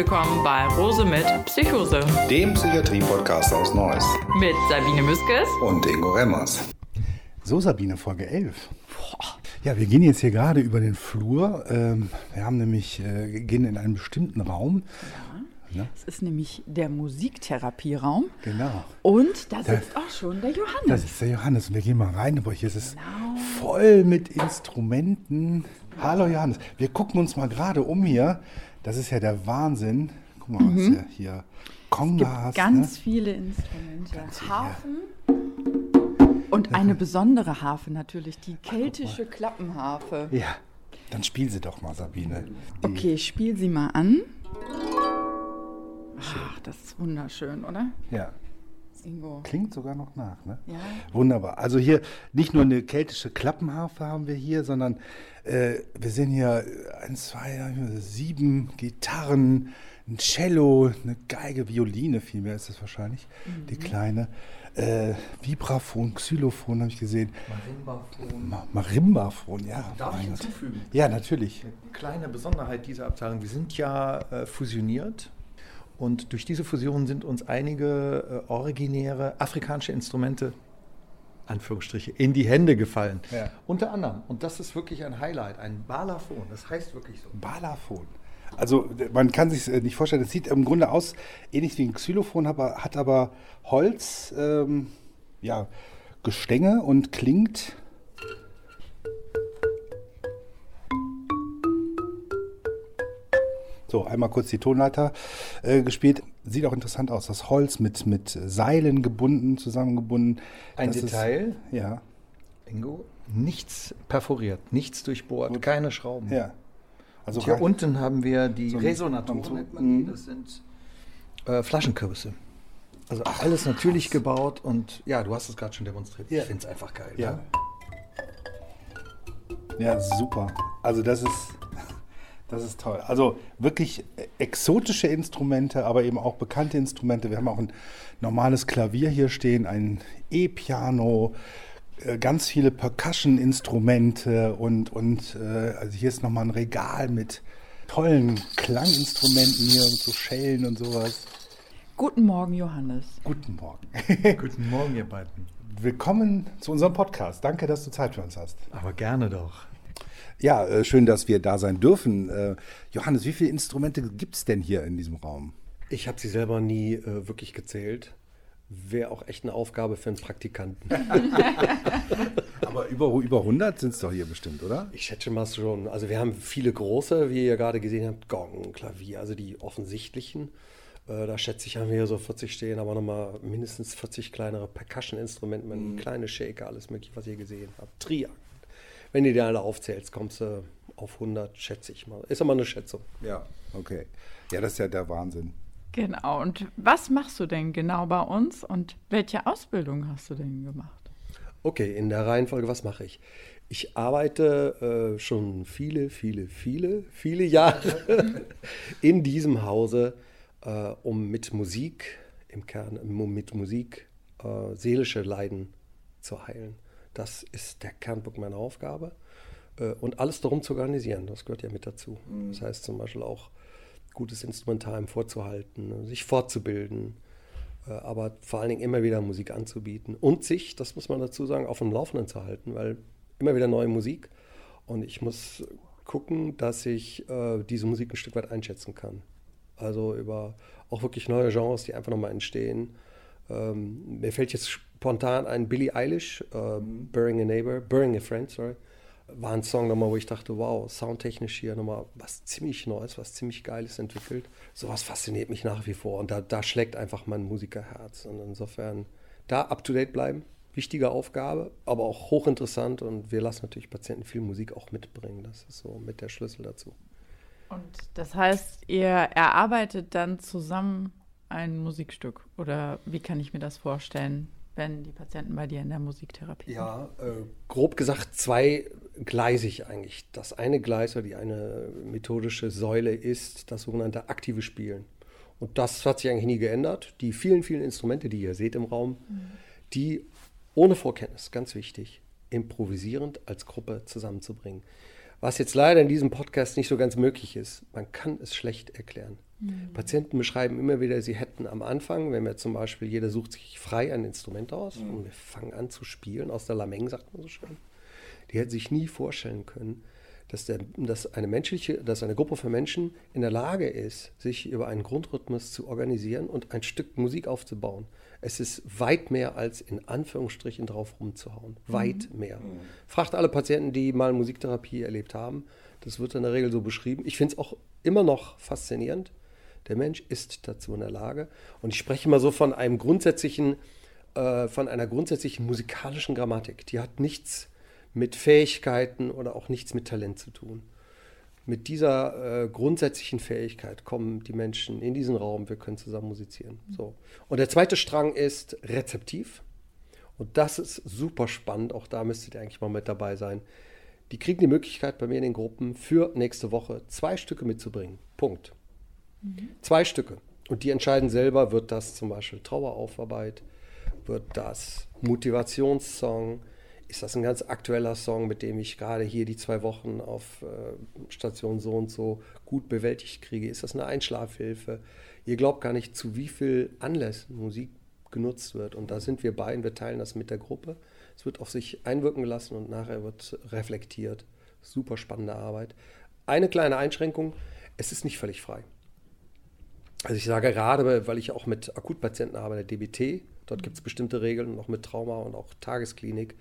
willkommen bei Rose mit Psychose. Dem Psychiatrie-Podcast aus Neuss. Mit Sabine Müskes und Ingo Remmers. So, Sabine, Folge 11. Ja, wir gehen jetzt hier gerade über den Flur. Ähm, wir haben nämlich, äh, gehen in einen bestimmten Raum. Ja. Es ist nämlich der Musiktherapieraum. Genau. Und da sitzt da, auch schon der Johannes. Das ist der Johannes. Und wir gehen mal rein. Aber hier ist es genau. voll mit Instrumenten. Hallo Johannes. Wir gucken uns mal gerade um hier. Das ist ja der Wahnsinn. Guck mal, mhm. was ja hier Kongas. Es gibt ganz ne? viele Instrumente. Ganz Hafen. Und eine besondere Harfe natürlich, die keltische Klappenharfe. Ja, dann spiel sie doch mal, Sabine. Die okay, spiel sie mal an. Ach, das ist wunderschön, oder? Ja. Ingo. Klingt sogar noch nach, ne? Ja. Wunderbar. Also hier nicht nur eine keltische Klappenharfe haben wir hier, sondern äh, wir sehen hier ein, zwei, sieben Gitarren, ein Cello, eine Geige, Violine vielmehr ist das wahrscheinlich, mhm. die kleine. Äh, Vibraphon, Xylophon habe ich gesehen. Marimbaphon. Ma Marimbaphon, ja. Darf ich hinzufügen? Ja, natürlich. Eine kleine Besonderheit dieser Abteilung, wir sind ja äh, fusioniert und durch diese Fusion sind uns einige äh, originäre afrikanische Instrumente Anführungsstriche, in die Hände gefallen. Ja. Unter anderem, und das ist wirklich ein Highlight, ein Balaphon, das heißt wirklich so. Balaphon. Also man kann sich äh, nicht vorstellen, es sieht im Grunde aus, ähnlich wie ein Xylophon, aber, hat aber Holz, ähm, ja, Gestänge und klingt So, einmal kurz die Tonleiter äh, gespielt. Sieht auch interessant aus. Das Holz mit, mit Seilen gebunden, zusammengebunden. Ein das Detail. Ist, ja. Ingo, nichts perforiert, nichts durchbohrt, Gut. keine Schrauben. Ja. Also hier unten haben wir die so Resonatoren, nennt man die. Mhm. Das sind äh, Flaschenkürbisse. Also Ach, alles natürlich krass. gebaut und ja, du hast es gerade schon demonstriert. Ja. Ich finde es einfach geil. Ja. Ne? Ja, super. Also das ist das ist toll. Also wirklich exotische Instrumente, aber eben auch bekannte Instrumente. Wir haben auch ein normales Klavier hier stehen, ein E-Piano, äh, ganz viele Percussion-Instrumente und, und äh, also hier ist nochmal ein Regal mit tollen Klanginstrumenten hier und so Schellen und sowas. Guten Morgen, Johannes. Guten Morgen. Guten Morgen, ihr beiden. Willkommen zu unserem Podcast. Danke, dass du Zeit für uns hast. Aber gerne doch. Ja, äh, schön, dass wir da sein dürfen. Äh, Johannes, wie viele Instrumente gibt es denn hier in diesem Raum? Ich habe sie selber nie äh, wirklich gezählt. Wäre auch echt eine Aufgabe für einen Praktikanten. Aber über, über 100 sind es doch hier bestimmt, oder? Ich schätze mal schon. Also wir haben viele große, wie ihr gerade gesehen habt, Gong, Klavier, also die offensichtlichen. Äh, da schätze ich, haben wir hier so 40 stehen, aber nochmal mindestens 40 kleinere Percussion-Instrumente, mhm. kleine Shaker, alles mögliche, was ihr gesehen habt. Triangeln. Wenn du die alle aufzählst, kommst du auf 100, schätze ich mal. Ist aber eine Schätzung. Ja, okay. Ja, das ist ja der Wahnsinn. Genau. Und was machst du denn genau bei uns und welche Ausbildung hast du denn gemacht? Okay, in der Reihenfolge, was mache ich? Ich arbeite äh, schon viele, viele, viele, viele Jahre in diesem Hause, äh, um mit Musik, im Kern um mit Musik äh, seelische Leiden zu heilen. Das ist der Kernpunkt meiner Aufgabe. Äh, und alles darum zu organisieren, das gehört ja mit dazu. Mhm. Das heißt zum Beispiel auch, gutes Instrumentarium vorzuhalten, sich fortzubilden, äh, aber vor allen Dingen immer wieder Musik anzubieten und sich, das muss man dazu sagen, auf dem Laufenden zu halten, weil immer wieder neue Musik und ich muss gucken, dass ich äh, diese Musik ein Stück weit einschätzen kann. Also über auch wirklich neue Genres, die einfach nochmal entstehen. Ähm, mir fällt jetzt spontan ein Billie Eilish, äh, Burying a Neighbor, Burying a Friend, sorry. War ein Song nochmal, wo ich dachte, wow, soundtechnisch hier nochmal was ziemlich Neues, was ziemlich Geiles entwickelt. Sowas fasziniert mich nach wie vor und da, da schlägt einfach mein Musikerherz. Und insofern da up to date bleiben, wichtige Aufgabe, aber auch hochinteressant und wir lassen natürlich Patienten viel Musik auch mitbringen. Das ist so mit der Schlüssel dazu. Und das heißt, ihr erarbeitet dann zusammen ein Musikstück oder wie kann ich mir das vorstellen? wenn die Patienten bei dir in der Musiktherapie ja, sind? Ja, äh, grob gesagt zweigleisig eigentlich. Das eine Gleis oder die eine methodische Säule ist das sogenannte aktive Spielen. Und das hat sich eigentlich nie geändert. Die vielen, vielen Instrumente, die ihr seht im Raum, mhm. die ohne Vorkenntnis, ganz wichtig, improvisierend als Gruppe zusammenzubringen. Was jetzt leider in diesem Podcast nicht so ganz möglich ist, man kann es schlecht erklären. Mhm. Patienten beschreiben immer wieder, sie hätten am Anfang, wenn wir zum Beispiel, jeder sucht sich frei ein Instrument aus mhm. und wir fangen an zu spielen, aus der Lameng sagt man so schön, die hätten sich nie vorstellen können, dass, der, dass, eine menschliche, dass eine Gruppe von Menschen in der Lage ist, sich über einen Grundrhythmus zu organisieren und ein Stück Musik aufzubauen. Es ist weit mehr als in Anführungsstrichen drauf rumzuhauen. Weit mhm. mehr. Mhm. Fragt alle Patienten, die mal Musiktherapie erlebt haben. Das wird in der Regel so beschrieben. Ich finde es auch immer noch faszinierend. Der Mensch ist dazu in der Lage. Und ich spreche mal so von einem grundsätzlichen, äh, von einer grundsätzlichen musikalischen Grammatik. Die hat nichts mit Fähigkeiten oder auch nichts mit Talent zu tun. Mit dieser äh, grundsätzlichen Fähigkeit kommen die Menschen in diesen Raum, wir können zusammen musizieren. So. Und der zweite Strang ist rezeptiv. Und das ist super spannend, auch da müsstet ihr eigentlich mal mit dabei sein. Die kriegen die Möglichkeit bei mir in den Gruppen für nächste Woche zwei Stücke mitzubringen. Punkt. Mhm. Zwei Stücke. Und die entscheiden selber, wird das zum Beispiel Traueraufarbeit, wird das Motivationssong, ist das ein ganz aktueller Song, mit dem ich gerade hier die zwei Wochen auf äh, Station so und so gut bewältigt kriege? Ist das eine Einschlafhilfe? Ihr glaubt gar nicht, zu wie viel Anlässen Musik genutzt wird. Und da sind wir beiden, wir teilen das mit der Gruppe. Es wird auf sich einwirken gelassen und nachher wird reflektiert. Super spannende Arbeit. Eine kleine Einschränkung, es ist nicht völlig frei. Also ich sage gerade, weil ich auch mit Akutpatienten arbeite, DBT, dort gibt es bestimmte Regeln, noch mit Trauma und auch Tagesklinik.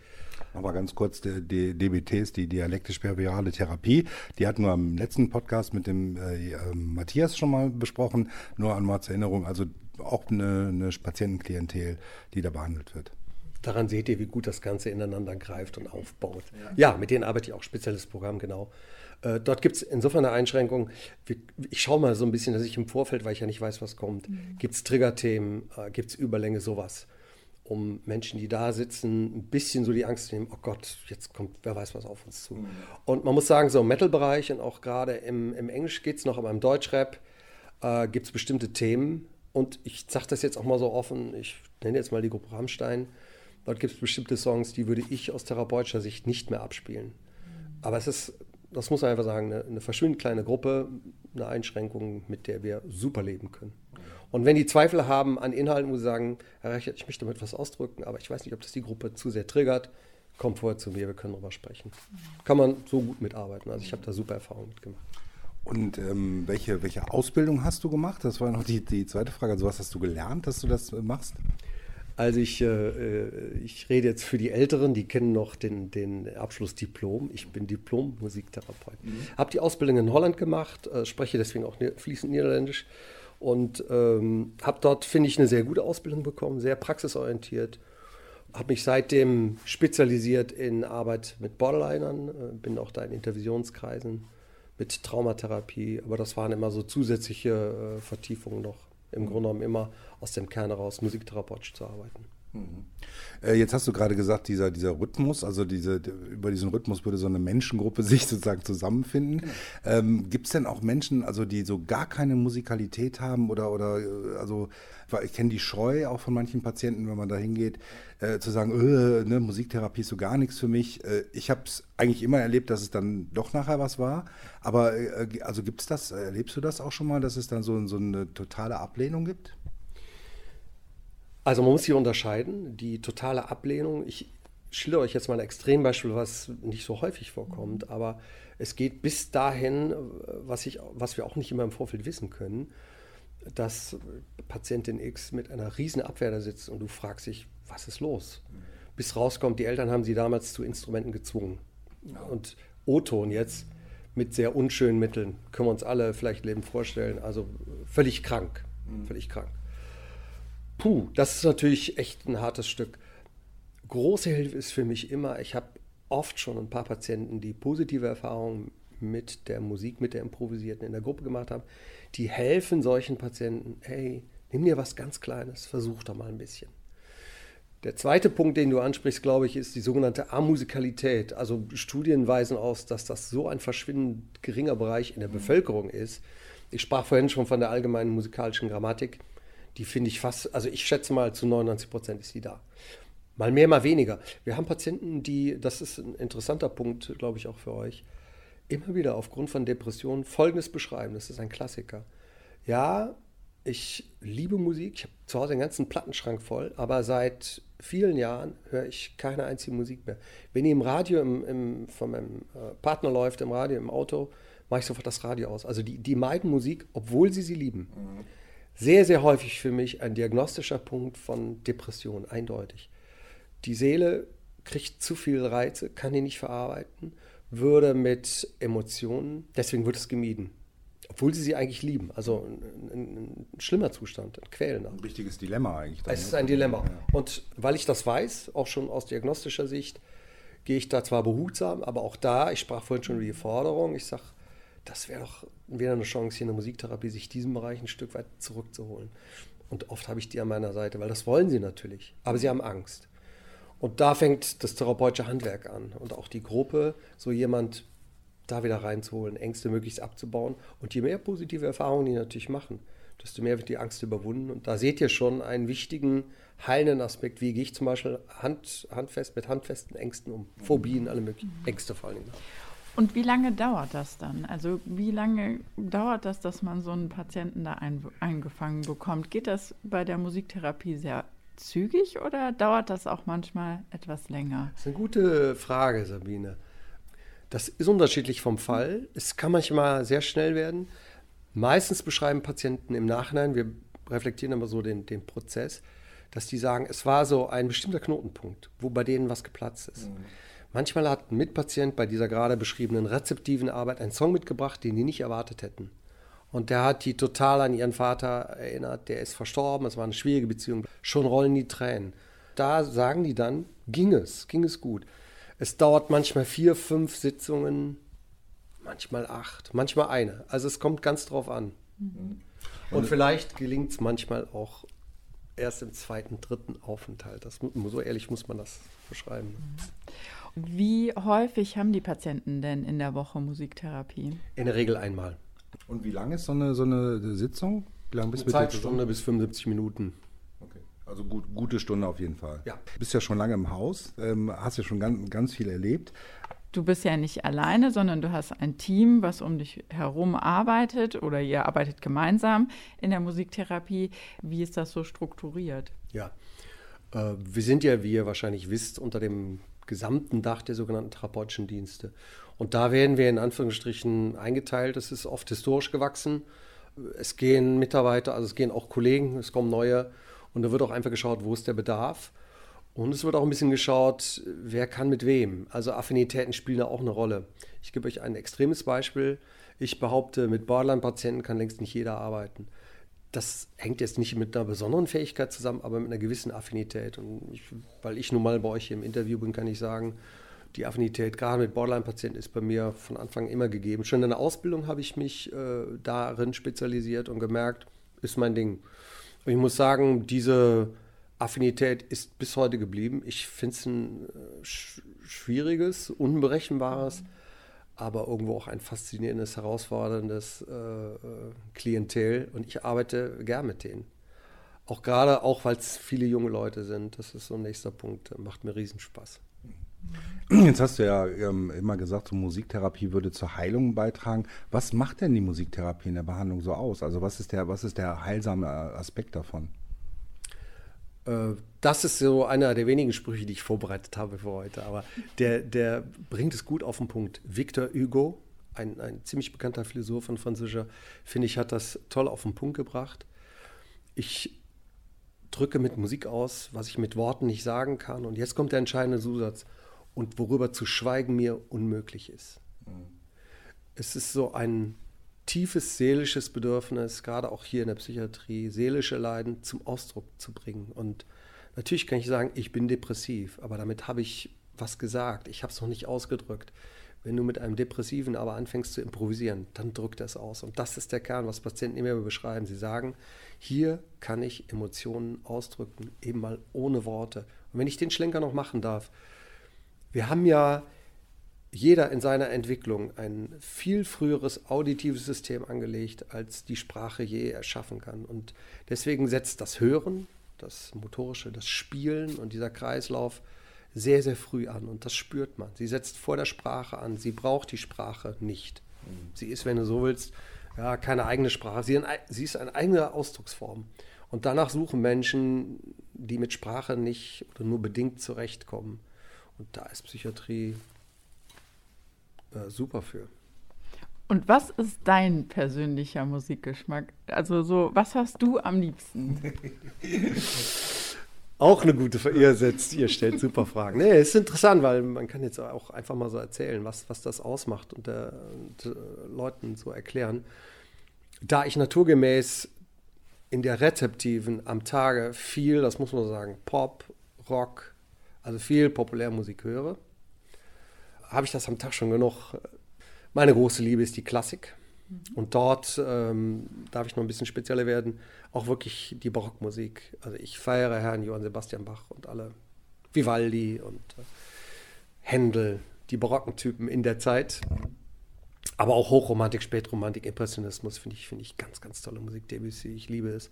Aber ganz kurz, die, die DBT ist die dialektisch-behaviorale Therapie. Die hatten wir im letzten Podcast mit dem äh, äh, Matthias schon mal besprochen. Nur einmal zur Erinnerung, also auch eine, eine Patientenklientel, die da behandelt wird. Daran seht ihr, wie gut das Ganze ineinander greift und aufbaut. Ja, ja mit denen arbeite ich auch, spezielles Programm, genau. Äh, dort gibt es insofern eine Einschränkung. Ich schaue mal so ein bisschen, dass ich im Vorfeld, weil ich ja nicht weiß, was kommt, mhm. gibt es Triggerthemen, äh, gibt es Überlänge, sowas um Menschen, die da sitzen, ein bisschen so die Angst zu nehmen, oh Gott, jetzt kommt, wer weiß was auf uns zu. Mhm. Und man muss sagen, so im Metal-Bereich und auch gerade im, im Englisch geht es noch, aber im Deutschrap äh, gibt es bestimmte Themen. Und ich sage das jetzt auch mal so offen, ich nenne jetzt mal die Gruppe Rammstein. Dort gibt es bestimmte Songs, die würde ich aus therapeutischer Sicht nicht mehr abspielen. Mhm. Aber es ist, das muss man einfach sagen, eine, eine verschwindend kleine Gruppe, eine Einschränkung, mit der wir super leben können. Und wenn die Zweifel haben an Inhalten, wo sie sagen, Herr Reichert, ich möchte damit etwas ausdrücken, aber ich weiß nicht, ob das die Gruppe zu sehr triggert, kommt vorher zu mir, wir können darüber sprechen. Kann man so gut mitarbeiten. Also ich habe da super Erfahrungen mitgemacht. Und ähm, welche, welche Ausbildung hast du gemacht? Das war noch die, die zweite Frage. Also was hast du gelernt, dass du das machst? Also ich, äh, ich rede jetzt für die Älteren, die kennen noch den, den Abschluss Diplom. Ich bin Diplom-Musiktherapeut. Mhm. Habe die Ausbildung in Holland gemacht, äh, spreche deswegen auch fließend Niederländisch und ähm, habe dort, finde ich, eine sehr gute Ausbildung bekommen, sehr praxisorientiert. Habe mich seitdem spezialisiert in Arbeit mit Borderlinern, äh, bin auch da in Intervisionskreisen mit Traumatherapie, aber das waren immer so zusätzliche äh, Vertiefungen noch. Im Grunde genommen immer aus dem Kern heraus musiktherapeutisch zu arbeiten. Äh, jetzt hast du gerade gesagt, dieser, dieser Rhythmus, also diese, über diesen Rhythmus würde so eine Menschengruppe sich sozusagen zusammenfinden. Genau. Ähm, Gibt es denn auch Menschen, also die so gar keine Musikalität haben oder, oder äh, also ich kenne die Scheu auch von manchen Patienten, wenn man da hingeht, äh, zu sagen, äh, ne, Musiktherapie ist so gar nichts für mich. Äh, ich habe es eigentlich immer erlebt, dass es dann doch nachher was war. Aber äh, also gibt es das, erlebst du das auch schon mal, dass es dann so, so eine totale Ablehnung gibt? Also man muss hier unterscheiden. Die totale Ablehnung, ich schildere euch jetzt mal ein Extrembeispiel, was nicht so häufig vorkommt, aber es geht bis dahin, was, ich, was wir auch nicht immer im Vorfeld wissen können, dass Patientin X mit einer riesen Abwehr da sitzt und du fragst dich, was ist los? Bis rauskommt, die Eltern haben sie damals zu Instrumenten gezwungen. Und O-Ton jetzt mit sehr unschönen Mitteln, können wir uns alle vielleicht Leben vorstellen, also völlig krank, mhm. völlig krank. Puh, das ist natürlich echt ein hartes Stück. Große Hilfe ist für mich immer, ich habe oft schon ein paar Patienten, die positive Erfahrungen mit der Musik, mit der Improvisierten in der Gruppe gemacht haben, die helfen solchen Patienten, hey, nimm dir was ganz Kleines, versuch doch mal ein bisschen. Der zweite Punkt, den du ansprichst, glaube ich, ist die sogenannte Amusikalität. Also Studien weisen aus, dass das so ein verschwindend geringer Bereich in der Bevölkerung ist. Ich sprach vorhin schon von der allgemeinen musikalischen Grammatik die finde ich fast, also ich schätze mal zu 99 Prozent ist die da. Mal mehr, mal weniger. Wir haben Patienten, die, das ist ein interessanter Punkt, glaube ich, auch für euch, immer wieder aufgrund von Depressionen Folgendes beschreiben. Das ist ein Klassiker. Ja, ich liebe Musik. Ich habe zu Hause den ganzen Plattenschrank voll, aber seit vielen Jahren höre ich keine einzige Musik mehr. Wenn die im Radio im, im, von meinem äh, Partner läuft, im Radio, im Auto, mache ich sofort das Radio aus. Also die, die meiden Musik, obwohl sie sie lieben. Mhm. Sehr, sehr häufig für mich ein diagnostischer Punkt von Depression, eindeutig. Die Seele kriegt zu viel Reize, kann die nicht verarbeiten, würde mit Emotionen, deswegen wird es gemieden. Obwohl sie sie eigentlich lieben. Also ein, ein, ein schlimmer Zustand, ein quälender. Ein richtiges Dilemma eigentlich. es ist ein Dilemma. Ja. Und weil ich das weiß, auch schon aus diagnostischer Sicht, gehe ich da zwar behutsam, aber auch da, ich sprach vorhin schon über die Forderung, ich sage, das wäre doch wieder eine Chance hier in der Musiktherapie, sich diesen Bereich ein Stück weit zurückzuholen. Und oft habe ich die an meiner Seite, weil das wollen sie natürlich, aber sie haben Angst. Und da fängt das therapeutische Handwerk an und auch die Gruppe, so jemand da wieder reinzuholen, Ängste möglichst abzubauen. Und je mehr positive Erfahrungen die natürlich machen, desto mehr wird die Angst überwunden. Und da seht ihr schon einen wichtigen, heilenden Aspekt. Wie gehe ich zum Beispiel hand, handfest mit handfesten Ängsten um? Phobien, alle möglichen Ängste vor allem. Und wie lange dauert das dann? Also wie lange dauert das, dass man so einen Patienten da ein, eingefangen bekommt? Geht das bei der Musiktherapie sehr zügig oder dauert das auch manchmal etwas länger? Das ist eine gute Frage, Sabine. Das ist unterschiedlich vom Fall. Es kann manchmal sehr schnell werden. Meistens beschreiben Patienten im Nachhinein, wir reflektieren immer so den, den Prozess, dass die sagen, es war so ein bestimmter Knotenpunkt, wo bei denen was geplatzt ist. Mhm. Manchmal hat ein Mitpatient bei dieser gerade beschriebenen rezeptiven Arbeit einen Song mitgebracht, den die nicht erwartet hätten. Und der hat die total an ihren Vater erinnert. Der ist verstorben, es war eine schwierige Beziehung. Schon rollen die Tränen. Da sagen die dann, ging es, ging es gut. Es dauert manchmal vier, fünf Sitzungen, manchmal acht, manchmal eine. Also es kommt ganz drauf an. Mhm. Und vielleicht gelingt es manchmal auch erst im zweiten, dritten Aufenthalt. Das, so ehrlich muss man das beschreiben. Wie häufig haben die Patienten denn in der Woche Musiktherapie? In der Regel einmal. Und wie lang ist so eine, so eine Sitzung? Wie lange bist du Zeitstunde bis 75 Minuten. Okay. Also gut, gute Stunde auf jeden Fall. Ja. Du bist ja schon lange im Haus, ähm, hast ja schon ganz, ganz viel erlebt. Du bist ja nicht alleine, sondern du hast ein Team, was um dich herum arbeitet oder ihr arbeitet gemeinsam in der Musiktherapie. Wie ist das so strukturiert? Ja, äh, wir sind ja, wie ihr wahrscheinlich wisst, unter dem gesamten Dach der sogenannten therapeutischen Dienste. Und da werden wir in Anführungsstrichen eingeteilt. Es ist oft historisch gewachsen. Es gehen Mitarbeiter, also es gehen auch Kollegen, es kommen neue. Und da wird auch einfach geschaut, wo ist der Bedarf. Und es wird auch ein bisschen geschaut, wer kann mit wem. Also Affinitäten spielen da auch eine Rolle. Ich gebe euch ein extremes Beispiel. Ich behaupte, mit Borderline-Patienten kann längst nicht jeder arbeiten. Das hängt jetzt nicht mit einer besonderen Fähigkeit zusammen, aber mit einer gewissen Affinität. Und ich, weil ich nun mal bei euch hier im Interview bin, kann ich sagen, die Affinität gerade mit Borderline-Patienten ist bei mir von Anfang immer gegeben. Schon in der Ausbildung habe ich mich äh, darin spezialisiert und gemerkt, ist mein Ding. Und ich muss sagen, diese Affinität ist bis heute geblieben. Ich finde es ein äh, schwieriges, unberechenbares, aber irgendwo auch ein faszinierendes, herausforderndes äh, äh Klientel. Und ich arbeite gern mit denen. Auch gerade, auch weil es viele junge Leute sind. Das ist so ein nächster Punkt. Macht mir Riesenspaß. Jetzt hast du ja ähm, immer gesagt, so Musiktherapie würde zur Heilung beitragen. Was macht denn die Musiktherapie in der Behandlung so aus? Also was ist der, was ist der heilsame Aspekt davon? Äh, das ist so einer der wenigen Sprüche, die ich vorbereitet habe für heute. Aber der, der bringt es gut auf den Punkt. Victor Hugo, ein, ein ziemlich bekannter Philosoph und Französischer, finde ich, hat das toll auf den Punkt gebracht. Ich drücke mit Musik aus, was ich mit Worten nicht sagen kann. Und jetzt kommt der entscheidende Zusatz und worüber zu schweigen mir unmöglich ist. Mhm. Es ist so ein tiefes seelisches Bedürfnis, gerade auch hier in der Psychiatrie, seelische Leiden zum Ausdruck zu bringen. Und natürlich kann ich sagen, ich bin depressiv, aber damit habe ich was gesagt. Ich habe es noch nicht ausgedrückt. Wenn du mit einem Depressiven aber anfängst zu improvisieren, dann drückt es aus. Und das ist der Kern, was Patienten immer beschreiben. Sie sagen, hier kann ich Emotionen ausdrücken, eben mal ohne Worte. Und wenn ich den Schlenker noch machen darf, wir haben ja jeder in seiner Entwicklung ein viel früheres auditives System angelegt, als die Sprache je erschaffen kann. Und deswegen setzt das Hören, das Motorische, das Spielen und dieser Kreislauf sehr, sehr früh an und das spürt man. Sie setzt vor der Sprache an, sie braucht die Sprache nicht. Sie ist, wenn du so willst, ja, keine eigene Sprache. Sie, sie ist eine eigene Ausdrucksform. Und danach suchen Menschen, die mit Sprache nicht oder nur bedingt zurechtkommen. Und da ist Psychiatrie äh, super für. Und was ist dein persönlicher Musikgeschmack? Also so, was hast du am liebsten? Auch eine gute Frage. Ihr setzt, ihr stellt super Fragen. Nee, ist interessant, weil man kann jetzt auch einfach mal so erzählen, was, was das ausmacht und, der, und äh, Leuten so erklären. Da ich naturgemäß in der Rezeptiven am Tage viel, das muss man sagen, Pop, Rock, also viel Populärmusik höre, habe ich das am Tag schon genug. Meine große Liebe ist die Klassik. Und dort ähm, darf ich noch ein bisschen spezieller werden, auch wirklich die Barockmusik. Also ich feiere Herrn Johann Sebastian Bach und alle Vivaldi und äh, Händel, die barocken Typen in der Zeit. Aber auch Hochromantik, Spätromantik, Impressionismus finde ich, find ich ganz, ganz tolle Musik. Debussy, ich liebe es.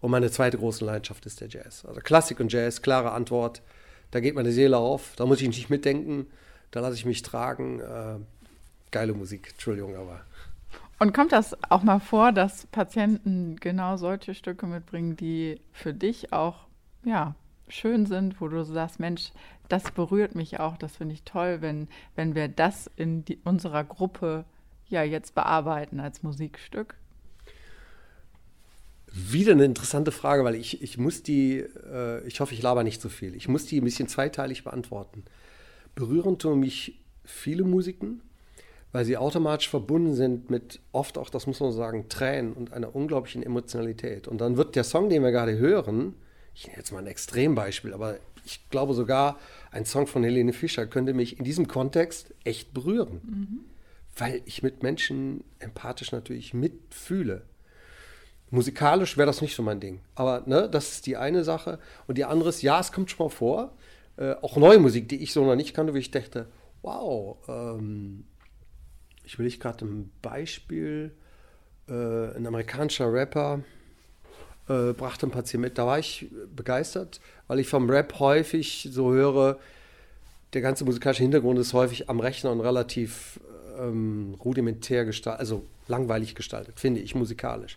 Und meine zweite große Leidenschaft ist der Jazz. Also Klassik und Jazz, klare Antwort. Da geht meine Seele auf. Da muss ich nicht mitdenken. Da lasse ich mich tragen. Äh, geile Musik, Entschuldigung, aber. Und kommt das auch mal vor, dass Patienten genau solche Stücke mitbringen, die für dich auch ja, schön sind, wo du sagst, Mensch, das berührt mich auch, das finde ich toll, wenn, wenn wir das in die, unserer Gruppe ja jetzt bearbeiten als Musikstück? Wieder eine interessante Frage, weil ich, ich muss die, äh, ich hoffe, ich laber nicht zu so viel, ich muss die ein bisschen zweiteilig beantworten. Berühren tun mich viele Musiken, weil sie automatisch verbunden sind mit oft auch, das muss man sagen, Tränen und einer unglaublichen Emotionalität. Und dann wird der Song, den wir gerade hören, ich nehme jetzt mal ein Extrembeispiel, aber ich glaube sogar, ein Song von Helene Fischer könnte mich in diesem Kontext echt berühren. Mhm. Weil ich mit Menschen empathisch natürlich mitfühle. Musikalisch wäre das nicht so mein Ding. Aber ne, das ist die eine Sache. Und die andere ist, ja, es kommt schon mal vor, äh, auch neue Musik, die ich so noch nicht kannte, wo ich dachte, wow, ähm, ich will ich gerade ein Beispiel, äh, ein amerikanischer Rapper äh, brachte ein paar Zehn mit. Da war ich begeistert, weil ich vom Rap häufig so höre, der ganze musikalische Hintergrund ist häufig am Rechner und relativ ähm, rudimentär gestaltet, also langweilig gestaltet, finde ich musikalisch.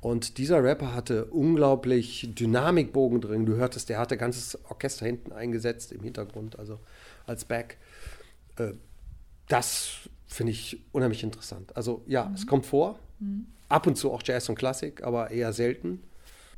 Und dieser Rapper hatte unglaublich Dynamikbogen drin. Du hörtest, der hatte ganzes Orchester hinten eingesetzt im Hintergrund, also als Back. Äh, das finde ich unheimlich interessant. Also ja, mhm. es kommt vor. Mhm. Ab und zu auch Jazz und Klassik, aber eher selten.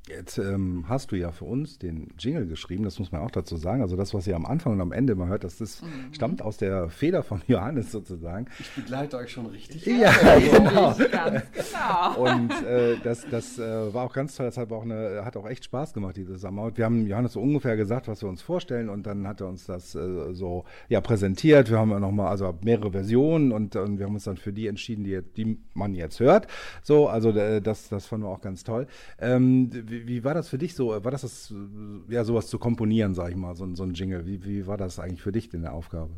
Jetzt ähm, hast du ja für uns den Jingle geschrieben, das muss man auch dazu sagen. Also das, was ihr am Anfang und am Ende immer hört, das ist, mhm. stammt aus der Feder von Johannes sozusagen. Ich begleite euch schon richtig. Ja, genau. genau. Und äh, das, das äh, war auch ganz toll, das hat auch, eine, hat auch echt Spaß gemacht, diese Zusammenarbeit. Wir haben Johannes so ungefähr gesagt, was wir uns vorstellen und dann hat er uns das äh, so ja, präsentiert. Wir haben ja nochmal also mehrere Versionen und, und, wir haben uns dann für die entschieden, die, die man jetzt hört. So, also äh, das, das fanden wir auch ganz toll. Ähm, wie, wie, war das für dich so? War das, das ja, sowas zu komponieren, sag ich mal, so, so ein Jingle? Wie, wie war das eigentlich für dich in der Aufgabe?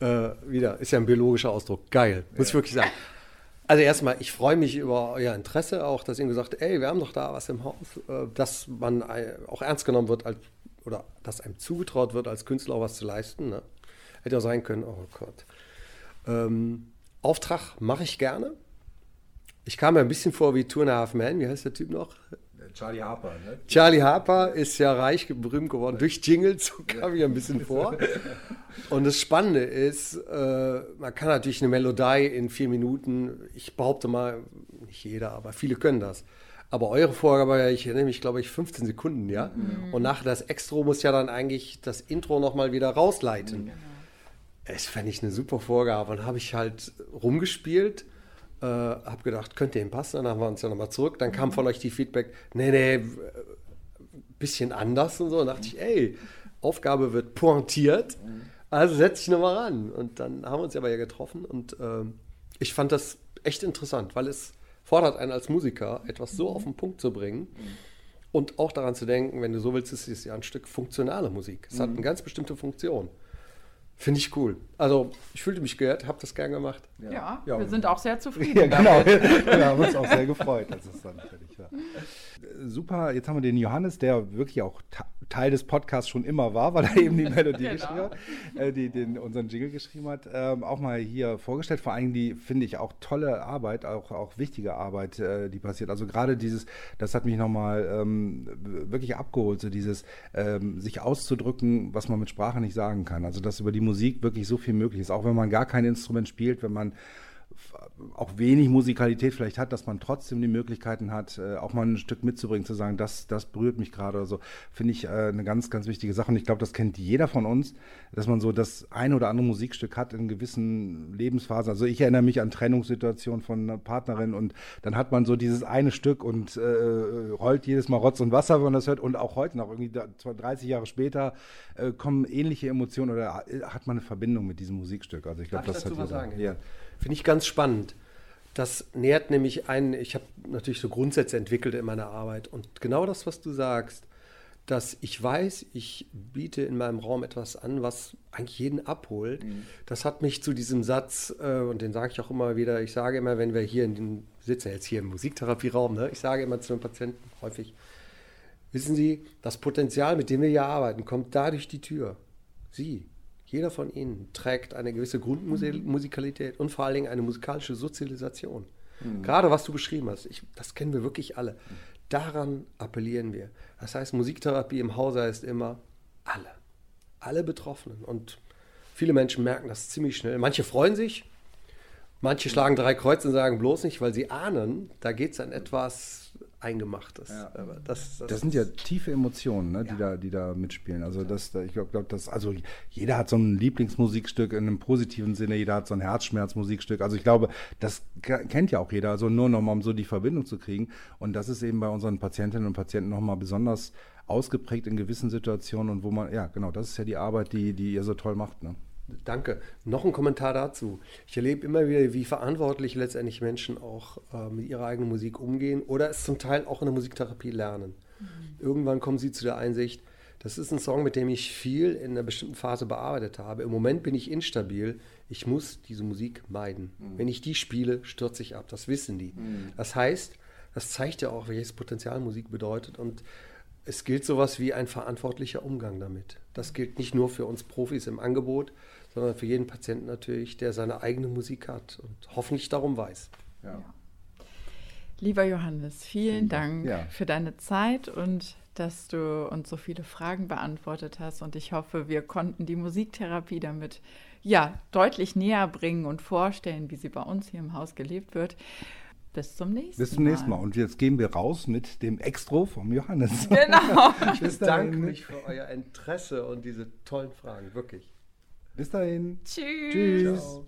Äh, wieder, ist ja ein biologischer Ausdruck. Geil, muss ja. ich wirklich sagen. Also erstmal, ich freue mich über euer Interesse auch, dass ihr gesagt habt, ey, wir haben doch da was im Haus, äh, dass man auch ernst genommen wird als, oder dass einem zugetraut wird, als Künstler auch was zu leisten. Ne? Hätte ja sein können, oh Gott. Ähm, Auftrag mache ich gerne. Ich kam mir ein bisschen vor wie Two and a Half Man, wie heißt der Typ noch? Charlie Harper, ne? Charlie Harper ist ja reich, berühmt geworden durch Jingles, so kam ich ein bisschen vor. Und das Spannende ist, äh, man kann natürlich eine Melodie in vier Minuten, ich behaupte mal, nicht jeder, aber viele können das. Aber eure Vorgabe, ich erinnere mich, glaube ich, 15 Sekunden, ja? Mhm. Und nachher das Extro muss ja dann eigentlich das Intro nochmal wieder rausleiten. Mhm. Das fände ich eine super Vorgabe. Und habe ich halt rumgespielt äh, habe gedacht, könnte ihm passen. Dann haben wir uns ja nochmal zurück. Dann kam mhm. von euch die Feedback, nee, nee, bisschen anders und so. Und dachte ich, ey, Aufgabe wird pointiert. Also setze ich nochmal ran. Und dann haben wir uns aber ja getroffen. Und äh, ich fand das echt interessant, weil es fordert einen als Musiker, etwas so mhm. auf den Punkt zu bringen. Und auch daran zu denken, wenn du so willst, ist es ja ein Stück funktionale Musik. Es hat eine ganz bestimmte Funktion. Finde ich cool. Also ich fühlte mich gehört, habe das gern gemacht. Ja, ja, ja wir sind auch sehr zufrieden. Ja, genau. wir haben uns auch sehr gefreut, dass es dann fertig war. Super, jetzt haben wir den Johannes, der wirklich auch Teil des Podcasts schon immer war, weil er eben die Melodie genau. geschrieben hat, äh, die den, unseren Jingle geschrieben hat, ähm, auch mal hier vorgestellt. Vor allem die, finde ich, auch tolle Arbeit, auch, auch wichtige Arbeit, äh, die passiert. Also gerade dieses, das hat mich nochmal ähm, wirklich abgeholt, so dieses ähm, sich auszudrücken, was man mit Sprache nicht sagen kann. Also dass über die Musik wirklich so viel möglich ist, auch wenn man gar kein Instrument spielt, wenn man auch wenig Musikalität vielleicht hat, dass man trotzdem die Möglichkeiten hat, äh, auch mal ein Stück mitzubringen, zu sagen, das, das berührt mich gerade oder so, finde ich äh, eine ganz, ganz wichtige Sache. Und ich glaube, das kennt jeder von uns, dass man so das eine oder andere Musikstück hat in gewissen Lebensphasen. Also ich erinnere mich an Trennungssituationen von einer Partnerin und dann hat man so dieses eine Stück und äh, heult jedes Mal Rotz und Wasser, wenn man das hört. Und auch heute noch, irgendwie 30 Jahre später, äh, kommen ähnliche Emotionen oder äh, hat man eine Verbindung mit diesem Musikstück. Also ich glaube, das hat was sagen. Ja. Finde ich ganz spannend. Das nährt nämlich einen, ich habe natürlich so Grundsätze entwickelt in meiner Arbeit und genau das, was du sagst, dass ich weiß, ich biete in meinem Raum etwas an, was eigentlich jeden abholt. Mhm. Das hat mich zu diesem Satz, äh, und den sage ich auch immer wieder, ich sage immer, wenn wir hier in den, sitzen jetzt hier im Musiktherapieraum, ne, ich sage immer zu den Patienten häufig, wissen Sie, das Potenzial, mit dem wir hier arbeiten, kommt da durch die Tür. Sie, jeder von ihnen trägt eine gewisse Grundmusikalität und vor allen Dingen eine musikalische Sozialisation. Mhm. Gerade was du beschrieben hast, ich, das kennen wir wirklich alle. Daran appellieren wir. Das heißt, Musiktherapie im Hause heißt immer alle. Alle Betroffenen. Und viele Menschen merken das ziemlich schnell. Manche freuen sich, manche schlagen drei Kreuze und sagen bloß nicht, weil sie ahnen, da geht es an etwas Eingemachtes. Ja. Das, das, das, sind ja tiefe Emotionen, ne, die, ja. da, die da mitspielen. Also das, ich glaube, das, also jeder hat so ein Lieblingsmusikstück in einem positiven Sinne, jeder hat so ein Herzschmerzmusikstück. Also ich glaube, das kennt ja auch jeder. Also nur noch mal, um so die Verbindung zu kriegen. Und das ist eben bei unseren Patientinnen und Patienten nochmal besonders ausgeprägt in gewissen Situationen und wo man, ja genau, das ist ja die Arbeit, die, die ihr so toll macht. Ne? Danke. Noch ein Kommentar dazu. Ich erlebe immer wieder, wie verantwortlich letztendlich Menschen auch äh, mit ihrer eigenen Musik umgehen oder es zum Teil auch in der Musiktherapie lernen. Mhm. Irgendwann kommen sie zu der Einsicht, das ist ein Song, mit dem ich viel in einer bestimmten Phase bearbeitet habe. Im Moment bin ich instabil. Ich muss diese Musik meiden. Mhm. Wenn ich die spiele, stürze ich ab. Das wissen die. Mhm. Das heißt, das zeigt ja auch, welches Potenzial Musik bedeutet. Und es gilt sowas wie ein verantwortlicher Umgang damit. Das gilt nicht nur für uns Profis im Angebot, sondern für jeden Patienten natürlich, der seine eigene Musik hat und hoffentlich darum weiß. Ja. Lieber Johannes, vielen Dank ja. für deine Zeit und dass du uns so viele Fragen beantwortet hast. Und ich hoffe, wir konnten die Musiktherapie damit ja deutlich näher bringen und vorstellen, wie sie bei uns hier im Haus gelebt wird. Bis zum nächsten Mal. Bis zum nächsten Mal. Und jetzt gehen wir raus mit dem Extro vom Johannes. Genau. ich bedanke mich für euer Interesse und diese tollen Fragen, wirklich. Bis dahin. Tschüss. Tschüss. Ciao.